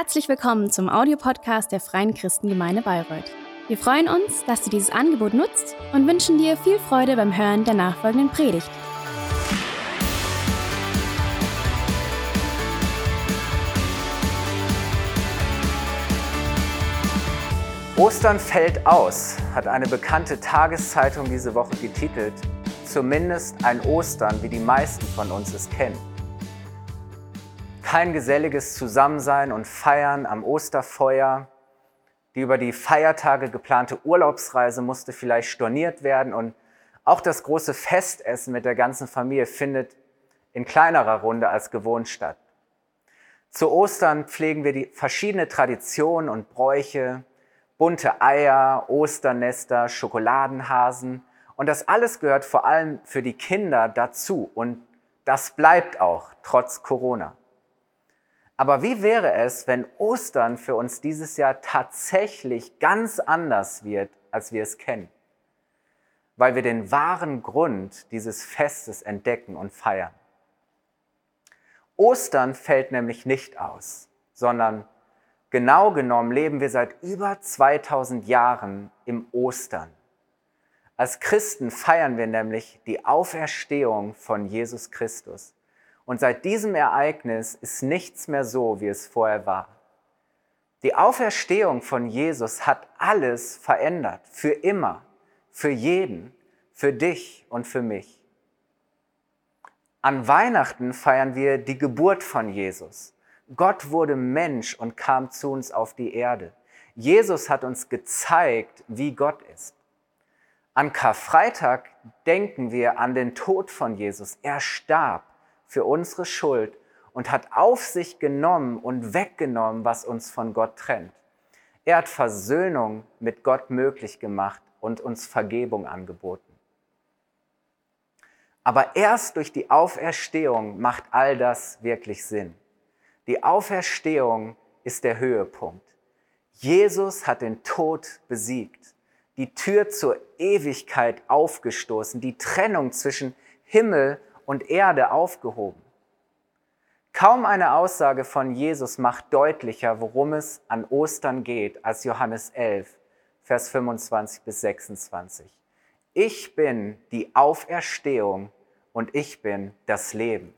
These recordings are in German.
Herzlich willkommen zum Audiopodcast der Freien Christengemeinde Bayreuth. Wir freuen uns, dass du dieses Angebot nutzt und wünschen dir viel Freude beim Hören der nachfolgenden Predigt. Ostern fällt aus, hat eine bekannte Tageszeitung diese Woche getitelt. Zumindest ein Ostern, wie die meisten von uns es kennen. Kein geselliges Zusammensein und Feiern am Osterfeuer. Die über die Feiertage geplante Urlaubsreise musste vielleicht storniert werden und auch das große Festessen mit der ganzen Familie findet in kleinerer Runde als gewohnt statt. Zu Ostern pflegen wir die verschiedene Traditionen und Bräuche, bunte Eier, Osternester, Schokoladenhasen. Und das alles gehört vor allem für die Kinder dazu. Und das bleibt auch trotz Corona. Aber wie wäre es, wenn Ostern für uns dieses Jahr tatsächlich ganz anders wird, als wir es kennen? Weil wir den wahren Grund dieses Festes entdecken und feiern. Ostern fällt nämlich nicht aus, sondern Genau genommen leben wir seit über 2000 Jahren im Ostern. Als Christen feiern wir nämlich die Auferstehung von Jesus Christus. Und seit diesem Ereignis ist nichts mehr so, wie es vorher war. Die Auferstehung von Jesus hat alles verändert, für immer, für jeden, für dich und für mich. An Weihnachten feiern wir die Geburt von Jesus. Gott wurde Mensch und kam zu uns auf die Erde. Jesus hat uns gezeigt, wie Gott ist. An Karfreitag denken wir an den Tod von Jesus. Er starb für unsere Schuld und hat auf sich genommen und weggenommen, was uns von Gott trennt. Er hat Versöhnung mit Gott möglich gemacht und uns Vergebung angeboten. Aber erst durch die Auferstehung macht all das wirklich Sinn. Die Auferstehung ist der Höhepunkt. Jesus hat den Tod besiegt, die Tür zur Ewigkeit aufgestoßen, die Trennung zwischen Himmel und Erde aufgehoben. Kaum eine Aussage von Jesus macht deutlicher, worum es an Ostern geht, als Johannes 11, Vers 25 bis 26. Ich bin die Auferstehung und ich bin das Leben.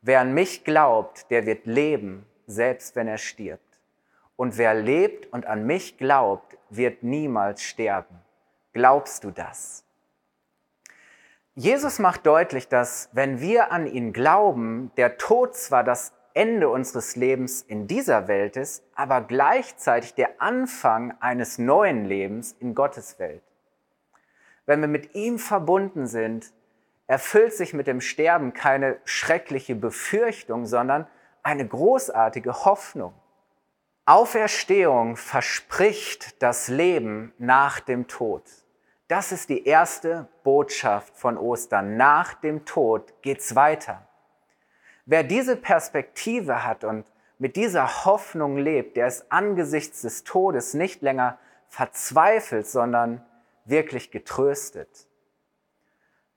Wer an mich glaubt, der wird leben, selbst wenn er stirbt. Und wer lebt und an mich glaubt, wird niemals sterben. Glaubst du das? Jesus macht deutlich, dass wenn wir an ihn glauben, der Tod zwar das Ende unseres Lebens in dieser Welt ist, aber gleichzeitig der Anfang eines neuen Lebens in Gottes Welt. Wenn wir mit ihm verbunden sind, erfüllt sich mit dem Sterben keine schreckliche Befürchtung, sondern eine großartige Hoffnung. Auferstehung verspricht das Leben nach dem Tod. Das ist die erste Botschaft von Ostern. Nach dem Tod geht's weiter. Wer diese Perspektive hat und mit dieser Hoffnung lebt, der ist angesichts des Todes nicht länger verzweifelt, sondern wirklich getröstet.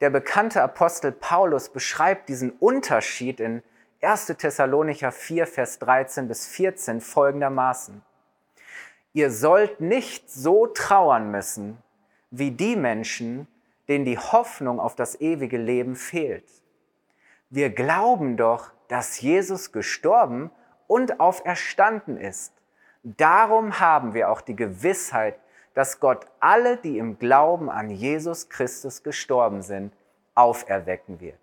Der bekannte Apostel Paulus beschreibt diesen Unterschied in 1. Thessalonicher 4, Vers 13 bis 14 folgendermaßen. Ihr sollt nicht so trauern müssen wie die Menschen, denen die Hoffnung auf das ewige Leben fehlt. Wir glauben doch, dass Jesus gestorben und auferstanden ist. Darum haben wir auch die Gewissheit, dass Gott alle, die im Glauben an Jesus Christus gestorben sind, auferwecken wird.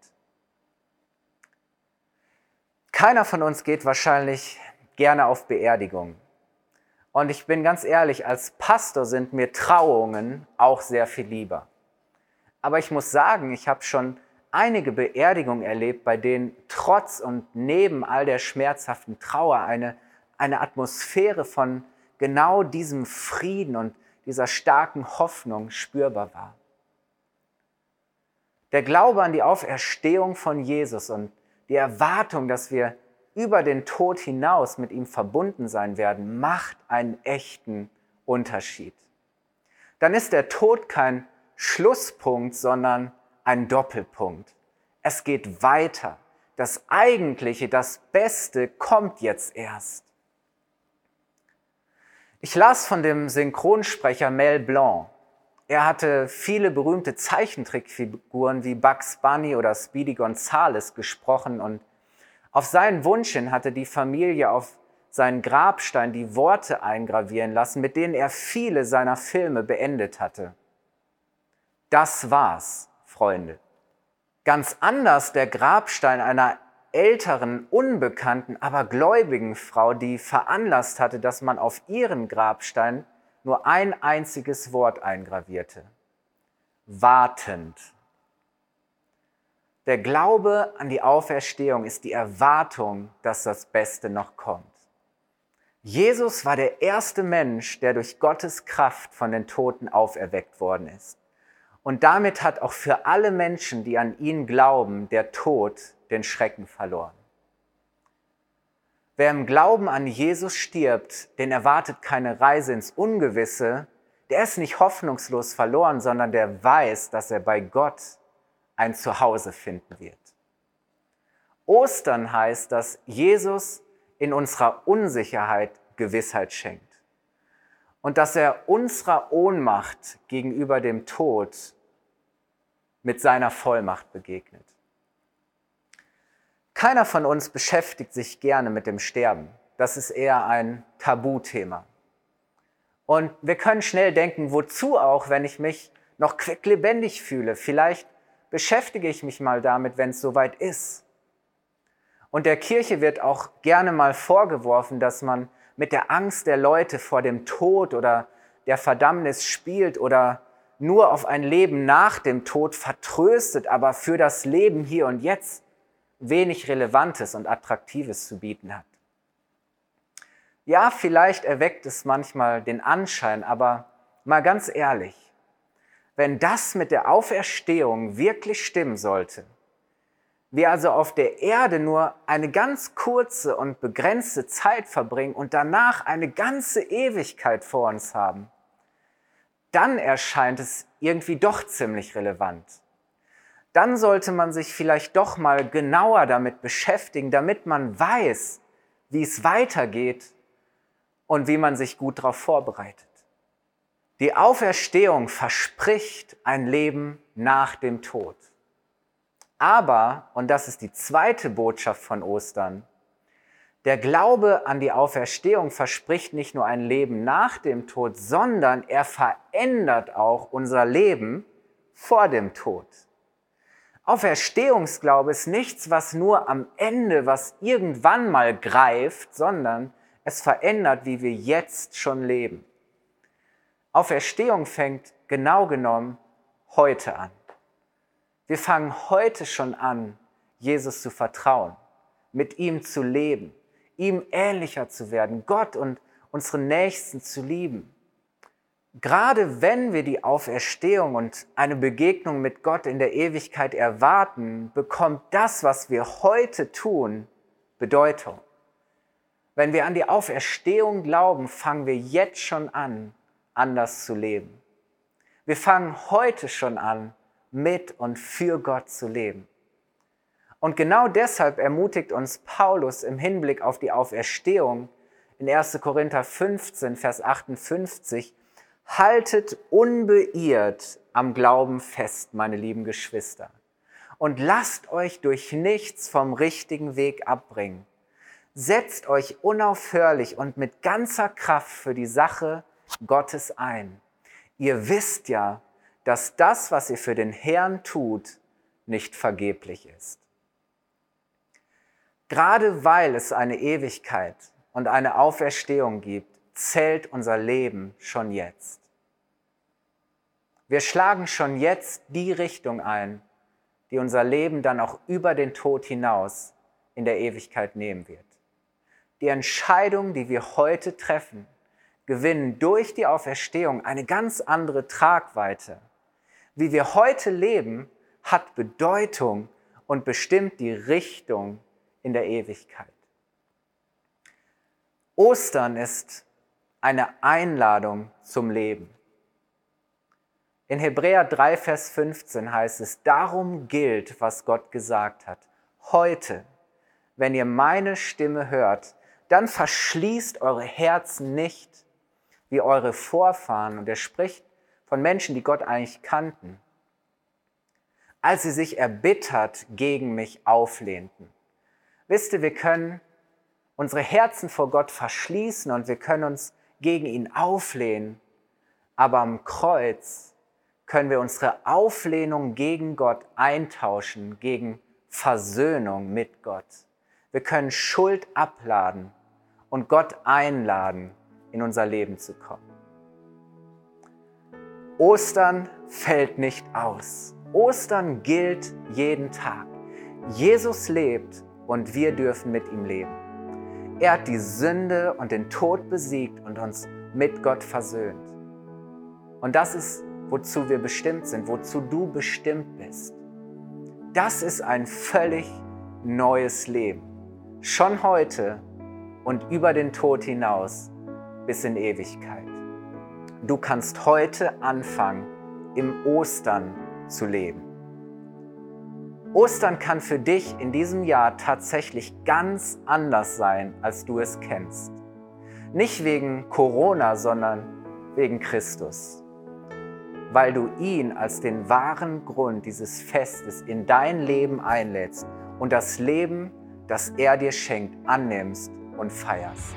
Keiner von uns geht wahrscheinlich gerne auf Beerdigungen. Und ich bin ganz ehrlich, als Pastor sind mir Trauungen auch sehr viel lieber. Aber ich muss sagen, ich habe schon einige Beerdigungen erlebt, bei denen trotz und neben all der schmerzhaften Trauer eine, eine Atmosphäre von genau diesem Frieden und dieser starken Hoffnung spürbar war. Der Glaube an die Auferstehung von Jesus und die Erwartung, dass wir über den Tod hinaus mit ihm verbunden sein werden, macht einen echten Unterschied. Dann ist der Tod kein Schlusspunkt, sondern ein Doppelpunkt. Es geht weiter. Das Eigentliche, das Beste kommt jetzt erst. Ich las von dem Synchronsprecher Mel Blanc. Er hatte viele berühmte Zeichentrickfiguren wie Bugs Bunny oder Speedy Gonzales gesprochen und auf seinen Wunsch hin hatte die Familie auf seinen Grabstein die Worte eingravieren lassen, mit denen er viele seiner Filme beendet hatte. Das war's, Freunde. Ganz anders der Grabstein einer älteren, unbekannten, aber gläubigen Frau, die veranlasst hatte, dass man auf ihren Grabstein nur ein einziges Wort eingravierte. Wartend. Der Glaube an die Auferstehung ist die Erwartung, dass das Beste noch kommt. Jesus war der erste Mensch, der durch Gottes Kraft von den Toten auferweckt worden ist. Und damit hat auch für alle Menschen, die an ihn glauben, der Tod den Schrecken verloren. Wer im Glauben an Jesus stirbt, den erwartet keine Reise ins Ungewisse, der ist nicht hoffnungslos verloren, sondern der weiß, dass er bei Gott ein Zuhause finden wird. Ostern heißt, dass Jesus in unserer Unsicherheit Gewissheit schenkt und dass er unserer Ohnmacht gegenüber dem Tod mit seiner Vollmacht begegnet. Keiner von uns beschäftigt sich gerne mit dem Sterben. Das ist eher ein Tabuthema. Und wir können schnell denken, wozu auch, wenn ich mich noch quicklebendig fühle. Vielleicht beschäftige ich mich mal damit, wenn es soweit ist. Und der Kirche wird auch gerne mal vorgeworfen, dass man mit der Angst der Leute vor dem Tod oder der Verdammnis spielt oder nur auf ein Leben nach dem Tod vertröstet, aber für das Leben hier und jetzt wenig Relevantes und Attraktives zu bieten hat. Ja, vielleicht erweckt es manchmal den Anschein, aber mal ganz ehrlich, wenn das mit der Auferstehung wirklich stimmen sollte, wir also auf der Erde nur eine ganz kurze und begrenzte Zeit verbringen und danach eine ganze Ewigkeit vor uns haben, dann erscheint es irgendwie doch ziemlich relevant. Dann sollte man sich vielleicht doch mal genauer damit beschäftigen, damit man weiß, wie es weitergeht und wie man sich gut darauf vorbereitet. Die Auferstehung verspricht ein Leben nach dem Tod. Aber, und das ist die zweite Botschaft von Ostern, der Glaube an die Auferstehung verspricht nicht nur ein Leben nach dem Tod, sondern er verändert auch unser Leben vor dem Tod. Auferstehungsglaube ist nichts, was nur am Ende, was irgendwann mal greift, sondern es verändert, wie wir jetzt schon leben. Auferstehung fängt genau genommen heute an. Wir fangen heute schon an, Jesus zu vertrauen, mit ihm zu leben, ihm ähnlicher zu werden, Gott und unseren Nächsten zu lieben. Gerade wenn wir die Auferstehung und eine Begegnung mit Gott in der Ewigkeit erwarten, bekommt das, was wir heute tun, Bedeutung. Wenn wir an die Auferstehung glauben, fangen wir jetzt schon an, anders zu leben. Wir fangen heute schon an, mit und für Gott zu leben. Und genau deshalb ermutigt uns Paulus im Hinblick auf die Auferstehung in 1. Korinther 15, Vers 58, haltet unbeirrt am Glauben fest, meine lieben Geschwister, und lasst euch durch nichts vom richtigen Weg abbringen. Setzt euch unaufhörlich und mit ganzer Kraft für die Sache Gottes ein. Ihr wisst ja, dass das, was ihr für den Herrn tut, nicht vergeblich ist. Gerade weil es eine Ewigkeit und eine Auferstehung gibt, zählt unser Leben schon jetzt. Wir schlagen schon jetzt die Richtung ein, die unser Leben dann auch über den Tod hinaus in der Ewigkeit nehmen wird. Die Entscheidungen, die wir heute treffen, gewinnen durch die Auferstehung eine ganz andere Tragweite wie wir heute leben, hat Bedeutung und bestimmt die Richtung in der Ewigkeit. Ostern ist eine Einladung zum Leben. In Hebräer 3, Vers 15 heißt es, darum gilt, was Gott gesagt hat. Heute, wenn ihr meine Stimme hört, dann verschließt eure Herzen nicht, wie eure Vorfahren und er spricht von Menschen, die Gott eigentlich kannten, als sie sich erbittert gegen mich auflehnten. Wisst ihr, wir können unsere Herzen vor Gott verschließen und wir können uns gegen ihn auflehnen, aber am Kreuz können wir unsere Auflehnung gegen Gott eintauschen gegen Versöhnung mit Gott. Wir können Schuld abladen und Gott einladen, in unser Leben zu kommen. Ostern fällt nicht aus. Ostern gilt jeden Tag. Jesus lebt und wir dürfen mit ihm leben. Er hat die Sünde und den Tod besiegt und uns mit Gott versöhnt. Und das ist, wozu wir bestimmt sind, wozu du bestimmt bist. Das ist ein völlig neues Leben. Schon heute und über den Tod hinaus bis in Ewigkeit. Du kannst heute anfangen, im Ostern zu leben. Ostern kann für dich in diesem Jahr tatsächlich ganz anders sein, als du es kennst. Nicht wegen Corona, sondern wegen Christus. Weil du ihn als den wahren Grund dieses Festes in dein Leben einlädst und das Leben, das er dir schenkt, annimmst und feierst.